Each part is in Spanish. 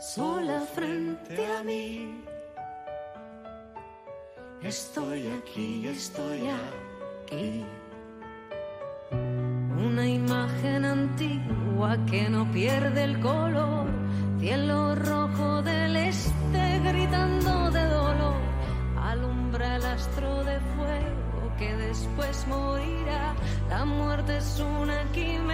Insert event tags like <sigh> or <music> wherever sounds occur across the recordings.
sola frente a mí. Estoy aquí, estoy aquí. Una imagen antigua que no pierde el color, cielo rojo del este gritando de dolor, alumbra el astro de fuego que después morirá. La muerte es una quimera,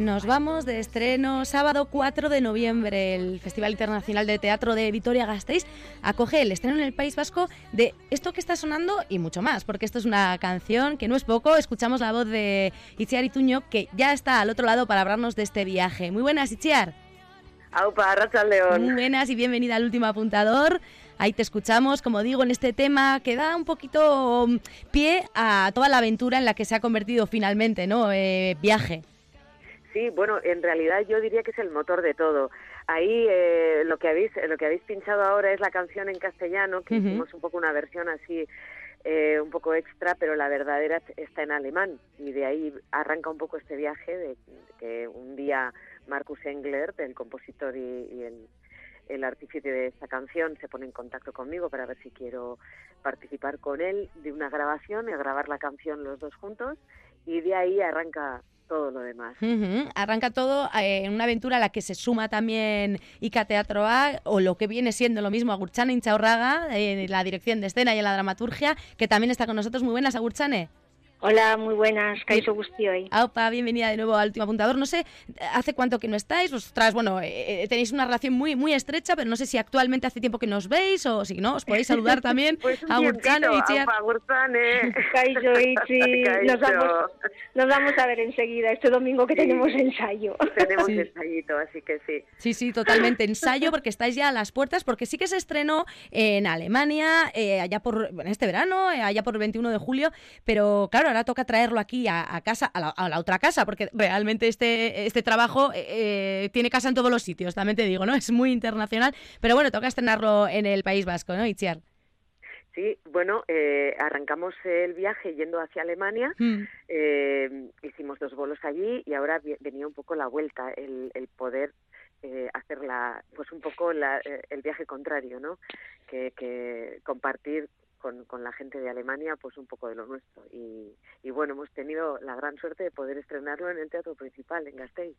Nos vamos de estreno sábado 4 de noviembre. El Festival Internacional de Teatro de Vitoria-Gasteiz acoge el estreno en el País Vasco de esto que está sonando y mucho más, porque esto es una canción que no es poco. Escuchamos la voz de Itziar Ituño, que ya está al otro lado para hablarnos de este viaje. Muy buenas, Itziar. Aupa, Racha León. Muy buenas y bienvenida al último apuntador. Ahí te escuchamos, como digo, en este tema que da un poquito mm, pie a toda la aventura en la que se ha convertido finalmente, ¿no? Eh, viaje. Sí, bueno, en realidad yo diría que es el motor de todo. Ahí eh, lo que habéis lo que habéis pinchado ahora es la canción en castellano, que hicimos un poco una versión así eh, un poco extra, pero la verdadera está en alemán. Y de ahí arranca un poco este viaje de que un día Marcus Engler, el compositor y, y el, el artífice de esta canción, se pone en contacto conmigo para ver si quiero participar con él de una grabación y grabar la canción los dos juntos. Y de ahí arranca todo lo demás. Arranca todo eh, en una aventura a la que se suma también Ica Teatro A, o lo que viene siendo lo mismo, Agurchane Inchaurraga, en la dirección de escena y en la dramaturgia, que también está con nosotros. Muy buenas, Agurchane. Hola, muy buenas, Kaiso Gustioy. Aupa, bienvenida de nuevo al último apuntador. No sé, ¿hace cuánto que no estáis? Vosotras, bueno, eh, eh, tenéis una relación muy muy estrecha, pero no sé si actualmente hace tiempo que nos veis o si no, os podéis saludar <laughs> también Pues a y Agurtzane. Kaiso, Itzi, Kaiso. nos vamos, nos vamos a ver enseguida, este domingo que Sí. tenemos ensayo. Tenemos Sí. ensayito, así que sí. Sí, sí, totalmente. Ensayo porque estáis ya a las puertas, porque sí que se estrenó en Alemania, eh, allá por bueno, este verano, eh, allá por el 21 de julio, pero claro, ahora toca traerlo aquí a, a casa, a la, a la otra casa, porque realmente este, este trabajo eh, eh, tiene casa en todos los sitios, también te digo, ¿no? Es muy internacional, pero bueno, toca estrenarlo en el País Vasco, ¿no, Itziar? Sí, bueno, eh, arrancamos el viaje yendo hacia Alemania, Mm. eh, hicimos dos vuelos allí y ahora venía un poco la vuelta, el, el poder eh, hacer la, pues un poco la, eh, el viaje contrario, ¿no? Que, que compartir con, con la gente de Alemania pues un poco de lo nuestro y, y bueno hemos tenido la gran suerte de poder estrenarlo en el teatro principal en Gasteiz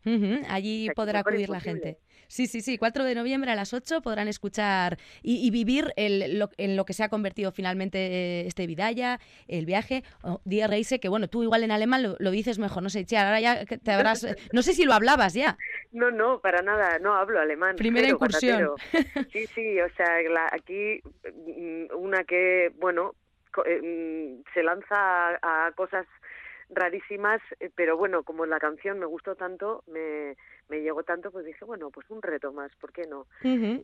Allí O sea, podrá acudir la gente. Sí, sí, sí. 4 de noviembre a las 8 podrán escuchar y, y vivir el- lo- en lo que se ha convertido finalmente eh, este Vidaya, el viaje. o Día Reise, que bueno, tú igual en alemán lo, lo dices mejor, no sé, Itziar, ahora ya te habrás... <laughs> No sé si lo hablabas ya. No, no, para nada, no hablo alemán. Primera cero, incursión. patatero. Sí, sí, o sea, la- aquí mm, una que, bueno, co- eh, mm, se lanza a, a cosas rarísimas, eh, pero bueno, como la canción me gustó tanto, me, me llegó tanto, pues dije, bueno, pues un reto más, ¿por qué no?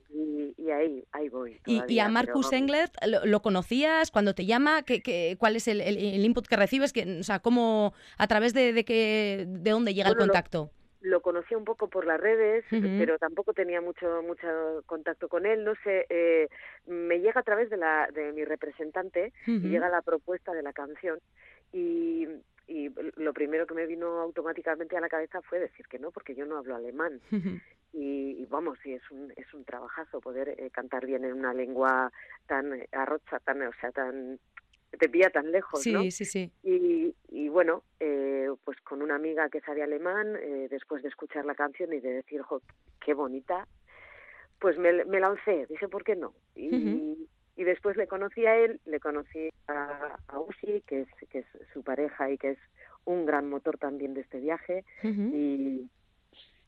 Y, y ahí, ahí voy. Y, a Marcus vamos. Englert, ¿lo, lo conocías? ¿Cuando te llama? ¿Qué, qué- cuál es el, el- el input que recibes? Que, o sea, ¿cómo, a través de, de, qué, de dónde llega el Bueno, contacto? Lo conocía un poco por las redes, pero tampoco tenía mucho mucho contacto con él. No sé, eh, me llega a través de la de mi representante y Ujú. llega la propuesta de la canción y, y lo primero que me vino automáticamente a la cabeza fue decir que no, porque yo no hablo alemán. Y, y vamos, sí, es un, es un trabajazo poder eh, cantar bien en una lengua tan arrocha, tan, o sea, tan, te pilla tan lejos, ¿no? Sí, sí, sí. Y, y bueno, eh, pues con una amiga que sabe alemán, eh, después de escuchar la canción y de decir, jo, qué bonita, pues me, me lancé, dije, ¿por qué no? Y, después le conocí a él, le conocí a, a Ushi, que es, que es su pareja y que es un gran motor también de este viaje, y,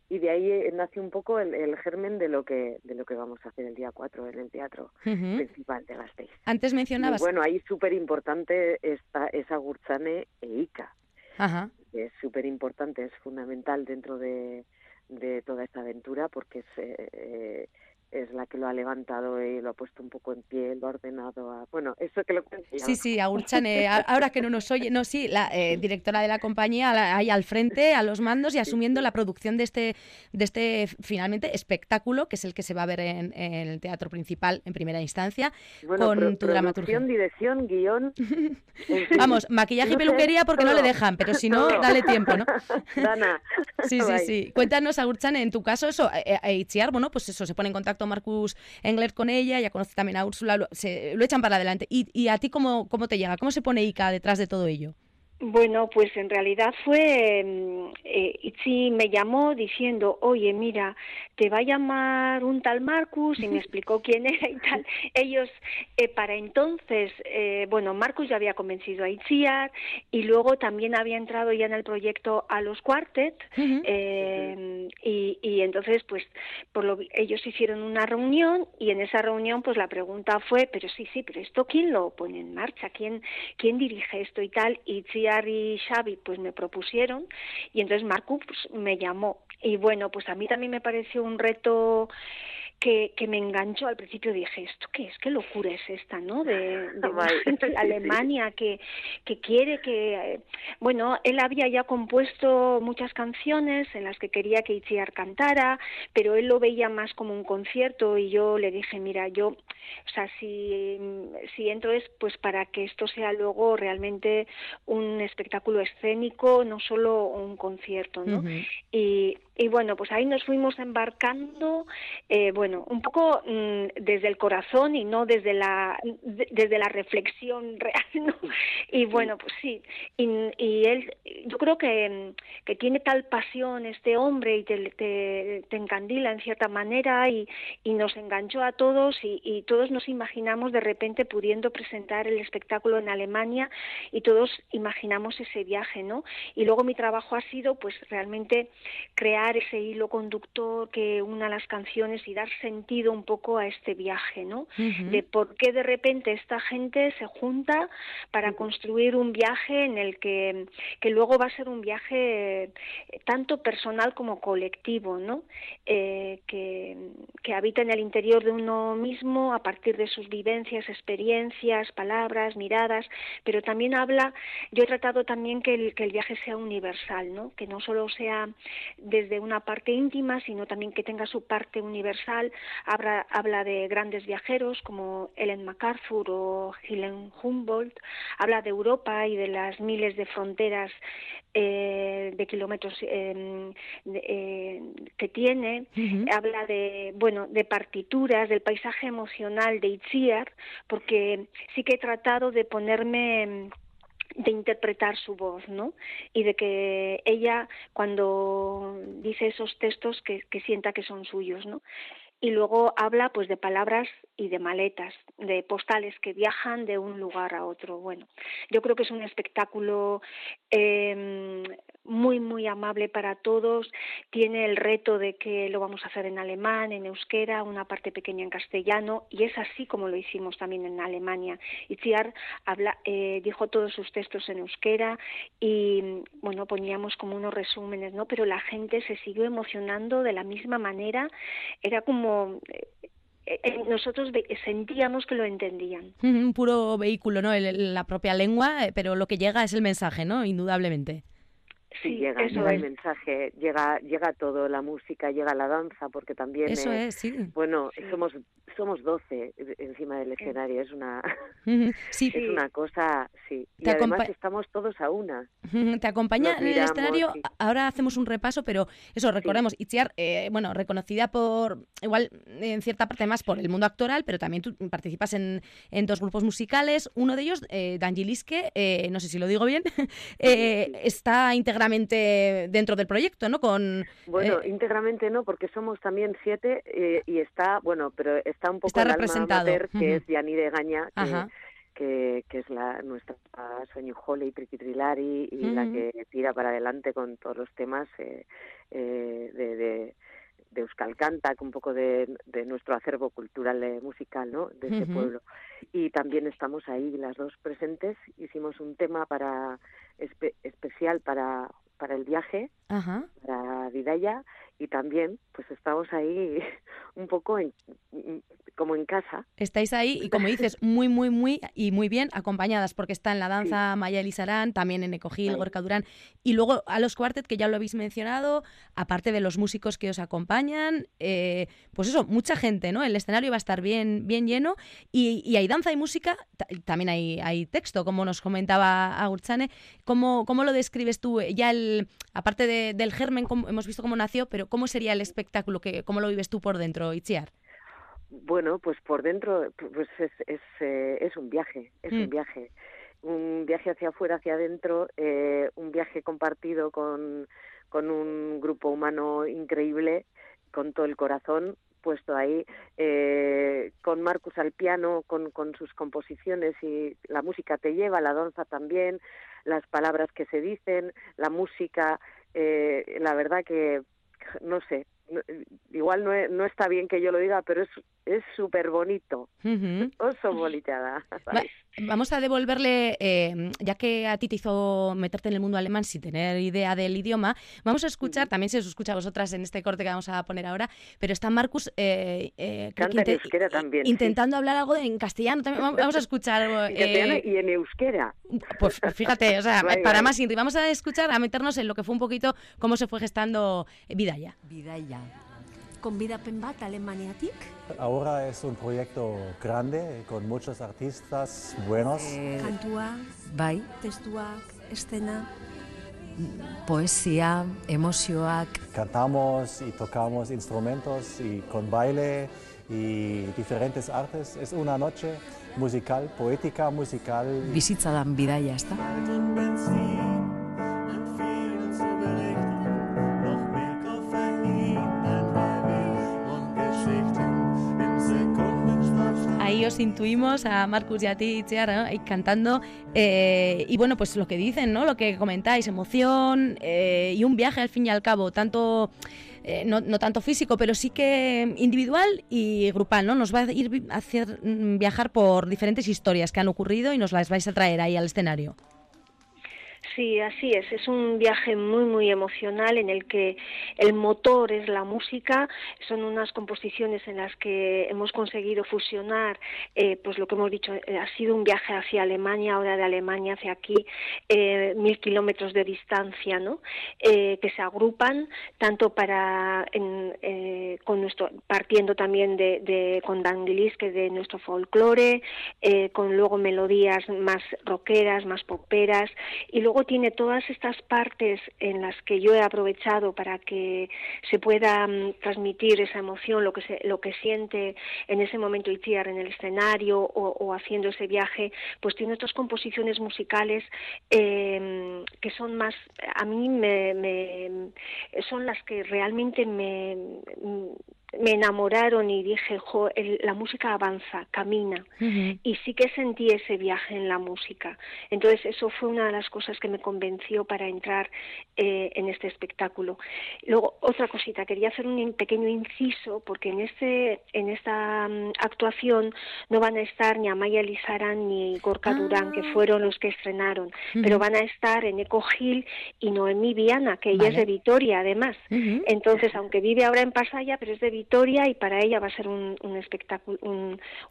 y de ahí eh, nace un poco el, el germen de lo que de lo que vamos a hacer el día 4 en el teatro principal de Gasteiz. Antes Y mencionabas... bueno, ahí súper importante está esa Gurtzane e Ica. Ajá. es súper importante, es fundamental dentro de, de toda esta aventura porque es, eh, eh, es la que lo ha levantado y lo ha puesto un poco en pie, lo ha ordenado. A... Bueno, eso que lo cuente Sí, sí, eh, a- ahora que no nos oye, no, sí, la eh, directora de la compañía ahí al frente, a los mandos y asumiendo la producción de este, de este finalmente espectáculo, que es el que se va a ver en, en el teatro principal en primera instancia, Bueno, con pro- tu dramaturgia. dirección, guion. <laughs> Vamos, maquillaje y No peluquería porque no le dejan, pero si no, dale tiempo, ¿no? <laughs> Dana. Sí, sí, sí. Cuéntanos, Agurchan, en tu caso, eso, eh, eh, Itziar, bueno, pues eso, se pone en contacto Marcus Engler con ella, ya conoce también a Úrsula, lo, se, lo echan para adelante. ¿Y, y a ti cómo, cómo te llega? ¿Cómo se pone Ica detrás de todo ello? Bueno, pues en realidad fue, mm, eh, Itzi me llamó diciendo, oye, mira, te va a llamar un tal Marcus y me <laughs> explicó quién era y tal. Ellos, eh, para entonces, eh, bueno, Marcus ya había convencido a Itziar y luego también había entrado ya en el proyecto a los Quartet Ujú. eh, y, y entonces, pues, por lo, ellos hicieron una reunión y en esa reunión, pues, la pregunta fue, pero sí, sí, pero esto quién lo pone en marcha, quién, quién dirige esto y tal. Y Y Xavi, pues, me propusieron y entonces Marcus pues, me llamó. Y bueno, pues a mí también me pareció un reto que, que me enganchó. Al principio dije, ¿esto qué es? ¿Qué locura es esta, no? De, <laughs> de una Vale. gente de. Alemania que, que quiere que... eh, Bueno, él había ya compuesto muchas canciones en las que quería que Itziar cantara, pero él lo veía más como un concierto y yo le dije, mira, yo, o sea, si, si entro es pues para que esto sea luego realmente un espectáculo escénico, no solo un concierto, ¿no? Y, y bueno, pues ahí nos fuimos embarcando, eh, bueno, un poco mm, desde el corazón y no desde la de- desde la reflexión <laughs> real, ¿no? Y bueno, pues sí, y, y él, yo creo que, mm, que tiene tal pasión este hombre y te, te, te encandila en cierta manera y, y nos enganchó a todos y, y todos nos imaginamos de repente pudiendo presentar el espectáculo en Alemania y todos imaginamos ese viaje, ¿no? Y luego mi trabajo ha sido pues realmente crear ese hilo conductor que una las canciones y dar sentido un poco a este viaje, ¿no? De por qué de repente esta gente se junta para construir un viaje en el que, que luego va a ser un viaje eh, tanto personal como colectivo, ¿no? Eh, que, que habita en el interior de uno mismo a partir de sus vivencias, experiencias, palabras, miradas, pero también habla, yo he tratado también que el, que el viaje sea universal, ¿no? Que no solo sea desde una parte íntima, sino también que tenga su parte universal. Habla, habla de grandes viajeros como Ellen MacArthur o Helen Humboldt. Habla de Europa y de las miles de fronteras eh, de kilómetros eh, de- eh, que tiene. Habla de, bueno, de partituras, del paisaje emocional de Itziar, porque sí que he tratado de ponerme de interpretar su voz, ¿no? Y de que ella, cuando dice esos textos, que, que sienta que son suyos, ¿no? Y luego habla, pues, de palabras y de maletas, de postales que viajan de un lugar a otro. Bueno, yo creo que es un espectáculo eh, muy, muy amable para todos. Tiene el reto de que lo vamos a hacer en alemán, en euskera, una parte pequeña en castellano, y es así como lo hicimos también en Alemania. Itziar habla, eh, dijo todos sus textos en euskera y, bueno, poníamos como unos resúmenes, ¿no? Pero la gente se siguió emocionando de la misma manera. Era como... eh, eh, nosotros sentíamos que lo entendían. <laughs> Un puro vehículo, ¿no? La propia lengua, eh, pero lo que llega es el mensaje, ¿no? Indudablemente. Sí, llega, eso llega el mensaje, llega, llega todo, la música, llega la danza, porque también Eso eh, es, sí. bueno, Sí. somos somos 12 encima del escenario, es una Sí, <laughs> es una cosa, sí. Y Te además estamos todos a una. Te acompaña Nos en el miramos, escenario. sí. Ahora hacemos un repaso, pero eso, recordemos, Itziar, eh, bueno, reconocida por, igual en cierta parte más por el mundo actoral, pero también tú participas en, en dos grupos musicales. Uno de ellos, eh, D'Angeliske, eh, no sé si lo digo bien, <laughs> eh, sí. Íntegramente dentro del proyecto, ¿no? Con, Bueno, eh, íntegramente no, porque somos también siete eh, y está, bueno, pero está un poco Está el alma representado, mater, que ujú. es Yanni de Gaña, que, que, que es la nuestra Sueño Holly, Triki Trilari, y la Ujú. que tira para adelante con todos los temas eh, eh, de, de de Euskal Canta, un poco de, nuestro acervo cultural eh, musical, ¿no? De ese pueblo. Y también estamos ahí las dos presentes. Hicimos un tema para especial para para el viaje, para Vidaya, y también pues estamos ahí <laughs> un poco en, como en casa. Estáis ahí y como dices, <laughs> muy, muy, muy y muy bien acompañadas porque está en la danza Maya Elizarán, también en Ecogil, Gorka Durán y luego a los cuartet que ya lo habéis mencionado, aparte de los músicos que os acompañan, eh, pues eso, mucha gente, ¿no? El escenario va a estar bien, bien lleno y, hay danza y música, también hay, hay texto, como nos comentaba Agurchane. ¿Cómo, ¿Cómo lo describes tú? Ya el, aparte del germen, hemos visto cómo nació, pero ¿cómo sería el espectáculo? Que, ¿Cómo lo vives tú por dentro, Itziar? Bueno, pues por dentro pues es, es, eh, es un viaje, es un mm. viaje. Un viaje hacia afuera, hacia adentro, eh, un viaje compartido con, con un grupo humano increíble, con todo el corazón puesto ahí, eh, con Marcus al piano, con, con sus composiciones y la música te lleva, la danza también, las palabras que se dicen, la música, eh, la verdad que, no sé, igual no, no, está bien que yo lo diga, pero es es súper bonito. Oso bolitada. vamos a devolverle, eh, ya que a ti te hizo meterte en el mundo alemán sin tener idea del idioma, vamos a escuchar, también se os escucha a vosotras en este corte que vamos a poner ahora, pero está Marcus eh, eh, en también, intentando hablar algo en castellano. También. Vamos a escuchar. <laughs> Eh, y en euskera. Pues fíjate, o sea, para más vamos a escuchar, a meternos en lo que fue un poquito cómo se fue gestando Vidaya. Vidaya. Konbidapen bat Alemaniatik? Ahora es un proyecto grande con muchos artistas buenos. Eh, Kantua, bai, testuak, escena, poesía, emozioak. Cantamos y tocamos instrumentos y con baile y diferentes artes. Es una noche musical, poética, musical. Bizitza dan bidaia, ezta? Intuimos a Marcus y a ti, Chiara, cantando. Eh, y bueno, pues lo que dicen, ¿no? Lo que comentáis, emoción eh, y un viaje al fin y al cabo, tanto. Eh, no, no, tanto físico, pero sí que individual y grupal, ¿no? Nos va a ir a hacer mm, viajar por diferentes historias que han ocurrido y nos las vais a traer ahí al escenario. Sí, así es. Es un viaje muy, muy emocional en el que el motor es la música. Son unas composiciones en las que hemos conseguido fusionar, eh, pues lo que hemos dicho, eh, ha sido un viaje hacia Alemania, ahora de Alemania hacia aquí, eh, mil kilómetros de distancia, ¿no? que se agrupan tanto para, con nuestro, partiendo también de, de con Danguilis, que de nuestro folclore, con luego melodías más rockeras, más poperas, y luego tiene todas estas partes en las que yo he aprovechado para que se pueda mm, transmitir esa emoción, lo que, se, lo que siente en ese momento Itziar en el escenario o, haciendo ese viaje, pues tiene otras composiciones musicales em, que son más, a mí me, son las que realmente me, me enamoraron y dije, jo, la música avanza, camina. Y sí que sentí ese viaje en la música. Entonces eso fue una de las cosas que me convenció para entrar eh, en este espectáculo. Luego, otra cosita, quería hacer un pequeño inciso, porque en, este, en esta mm, actuación no van a estar ni Amaya Lizarán ni Gorka Durán, que ah. fueron los que estrenaron, pero van a estar en Eco Gil y Noemí Viana, que ella es de Vitoria, además. Entonces, aunque vive ahora en Pasaya, pero es de Vitoria y para ella va a ser un, espectáculo,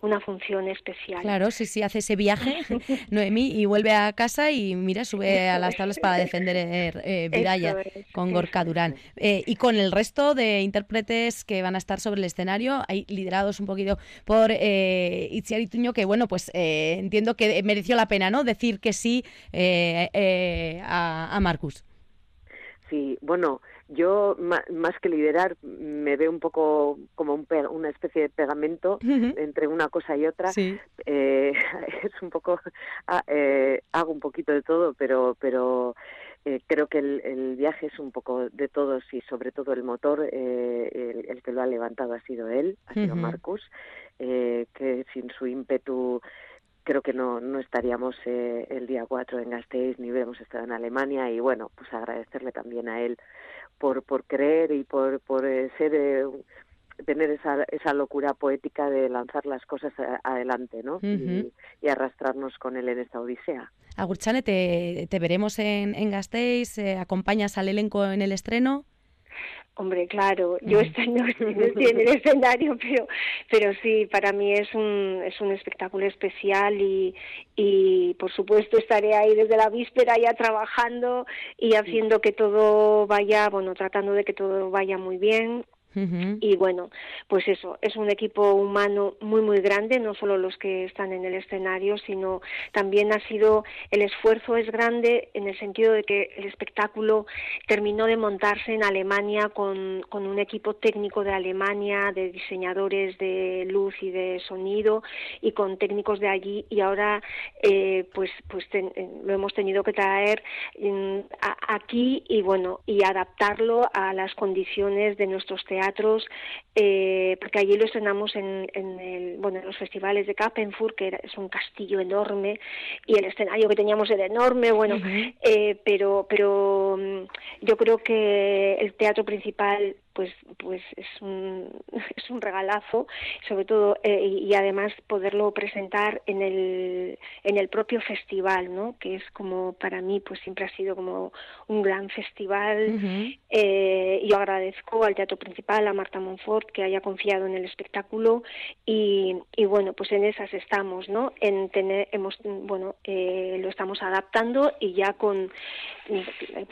una función especial. Claro, sí, sí, hace ese viaje, <laughs> Noemí, y vuelve a casa y mira, sube a las tablas para defender eh, Vidaya con Gorka Durán. Eh, y con el resto de intérpretes que van a estar sobre el escenario, hay liderados un poquito por eh, Itziar Ituño, que bueno, pues eh, entiendo que mereció la pena, ¿no? Decir que sí a, a Marcus. Sí, bueno, yo, más que liderar, me veo un poco como un una especie de pegamento entre una cosa y otra. Eh, <laughs> es un poco, ah, eh, hago un poquito de todo, pero, pero eh, creo que el, viaje es un poco de todos y sobre todo el motor, el, que lo ha levantado ha sido él, ha sido Marcus, que sin su ímpetu creo que no, no estaríamos el día 4 en Gasteiz ni hubiéramos estado en Alemania y bueno, pues agradecerle también a él por, por creer y por, por eh, ser eh, tener esa, esa locura poética de lanzar las cosas adelante ¿no? y, arrastrarnos con él en esta odisea. Agurchane, ¿te, te veremos en, en Gasteiz? ¿Acompañas al elenco en el estreno? Hombre, claro, yo este <laughs> no <laughs> estoy en el escenario, pero, pero sí, para mí es un, es un espectáculo especial y, y por supuesto estaré ahí desde la víspera ya trabajando y haciendo que todo vaya, bueno, tratando de que todo vaya muy bien y bueno, pues eso, es un equipo humano muy, muy grande, no solo los que están en el escenario, sino también ha sido, el esfuerzo es grande en el sentido de que el espectáculo terminó de montarse en Alemania con, con un equipo técnico de Alemania, de diseñadores de luz y de sonido y con técnicos de allí y ahora eh, pues, pues lo hemos tenido que traer mm, aquí y bueno, y adaptarlo a las condiciones de nuestros teatros teatros, eh, porque allí lo estrenamos en, en, el, bueno, en los festivales de Kappenfurt, que era, es un castillo enorme, y el escenario que teníamos era enorme, bueno, eh, pero, pero mm, yo creo que el teatro principal pues pues es un <laughs> es un regalazo sobre todo eh, y, además poderlo presentar en el en el propio festival no que es como para mí pues siempre ha sido como un gran festival. Eh, yo agradezco al teatro principal a Marta Monfort que haya confiado en el espectáculo y, y bueno pues en esas estamos no en tener hemos bueno eh, lo estamos adaptando y ya con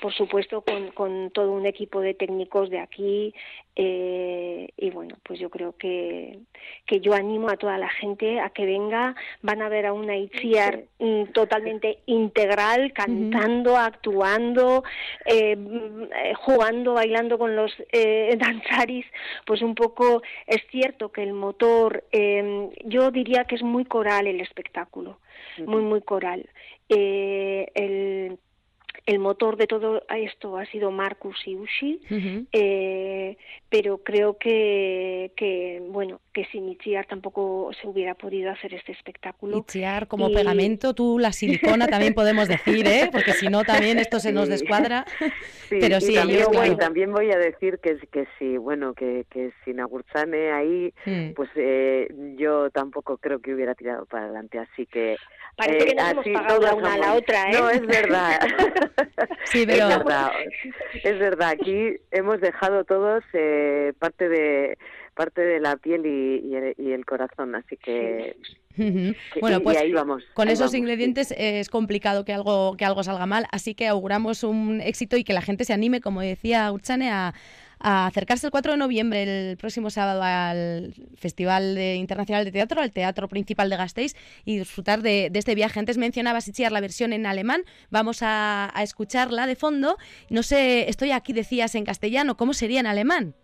por supuesto con, con todo un equipo de técnicos de aquí eh, y bueno, pues yo creo que, que yo animo a toda la gente a que venga, van a ver a una Itziar mm, totalmente integral, cantando, actuando, eh, mm, eh, jugando, bailando con los eh, <laughs> danzaris, pues un poco es cierto que el motor, em, yo diría que es muy coral el espectáculo, muy, muy coral. el el motor de todo esto ha sido Marcus y Ushi, eh, pero creo que, que, bueno, que sin Itziar tampoco se hubiera podido hacer este espectáculo. Itziar como pegamento, tú la silicona también podemos decir, ¿eh? porque si no también esto se nos descuadra. <laughs> <laughs> pero sí, también, voy, también voy a decir que, que sí, bueno, que, que sin Agurchane ahí, hmm. pues eh, yo tampoco creo que hubiera tirado para adelante, así que Parece que nos hemos pagado la una a la otra, ¿eh? No, es verdad. <laughs> sí, pero... Es verdad, es verdad. Aquí hemos dejado todos eh, parte de parte de la piel y, el, corazón, así que... bueno, pues ahí vamos, con esos ingredientes es complicado que algo, que algo salga mal, así que auguramos un éxito y que la gente se anime, como decía Urchane, a, a acercarse el 4 de noviembre, el próximo sábado, al Festival Internacional de Teatro, al Teatro Principal de Gasteiz, y disfrutar de, este viaje. Antes mencionaba Sichiar la versión en alemán, vamos a, a escucharla de fondo. No sé, estoy aquí, decías en castellano, ¿cómo sería en alemán?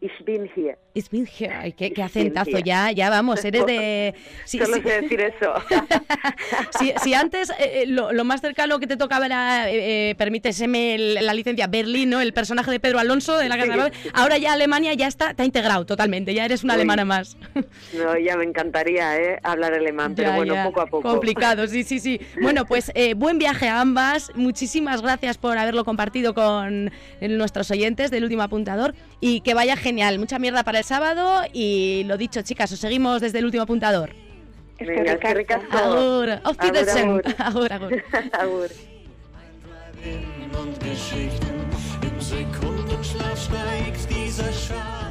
Ich bin hier. Ich bin here. Ay, qué, qué acentazo, ya, ya vamos, eres de... <laughs> Sí, Solo sé decir eso. <laughs> si, si, antes eh, eh, lo, lo, más cercano que te tocaba era, eh, eh permíteseme la licencia, Berlín, ¿no? El personaje de Pedro Alonso de la Casa Ahora ya Alemania ya está, está integrado totalmente, ya eres una alemana más. <laughs> no, ya me encantaría ¿eh? hablar alemán, pero bueno, poco a poco. Complicado, sí, sí, sí. Bueno, pues eh, buen viaje a ambas. Muchísimas gracias por haberlo compartido con nuestros oyentes del último apuntador y que vaya genial. Mucha mierda para el sábado y lo dicho, chicas, os seguimos desde el último apuntador. Venga, es que ricasco. Agur. Auf <laughs> Wiedersehen. Agur, agur. <laughs> agur. Im Sekundenschlaf steigt dieser Schatten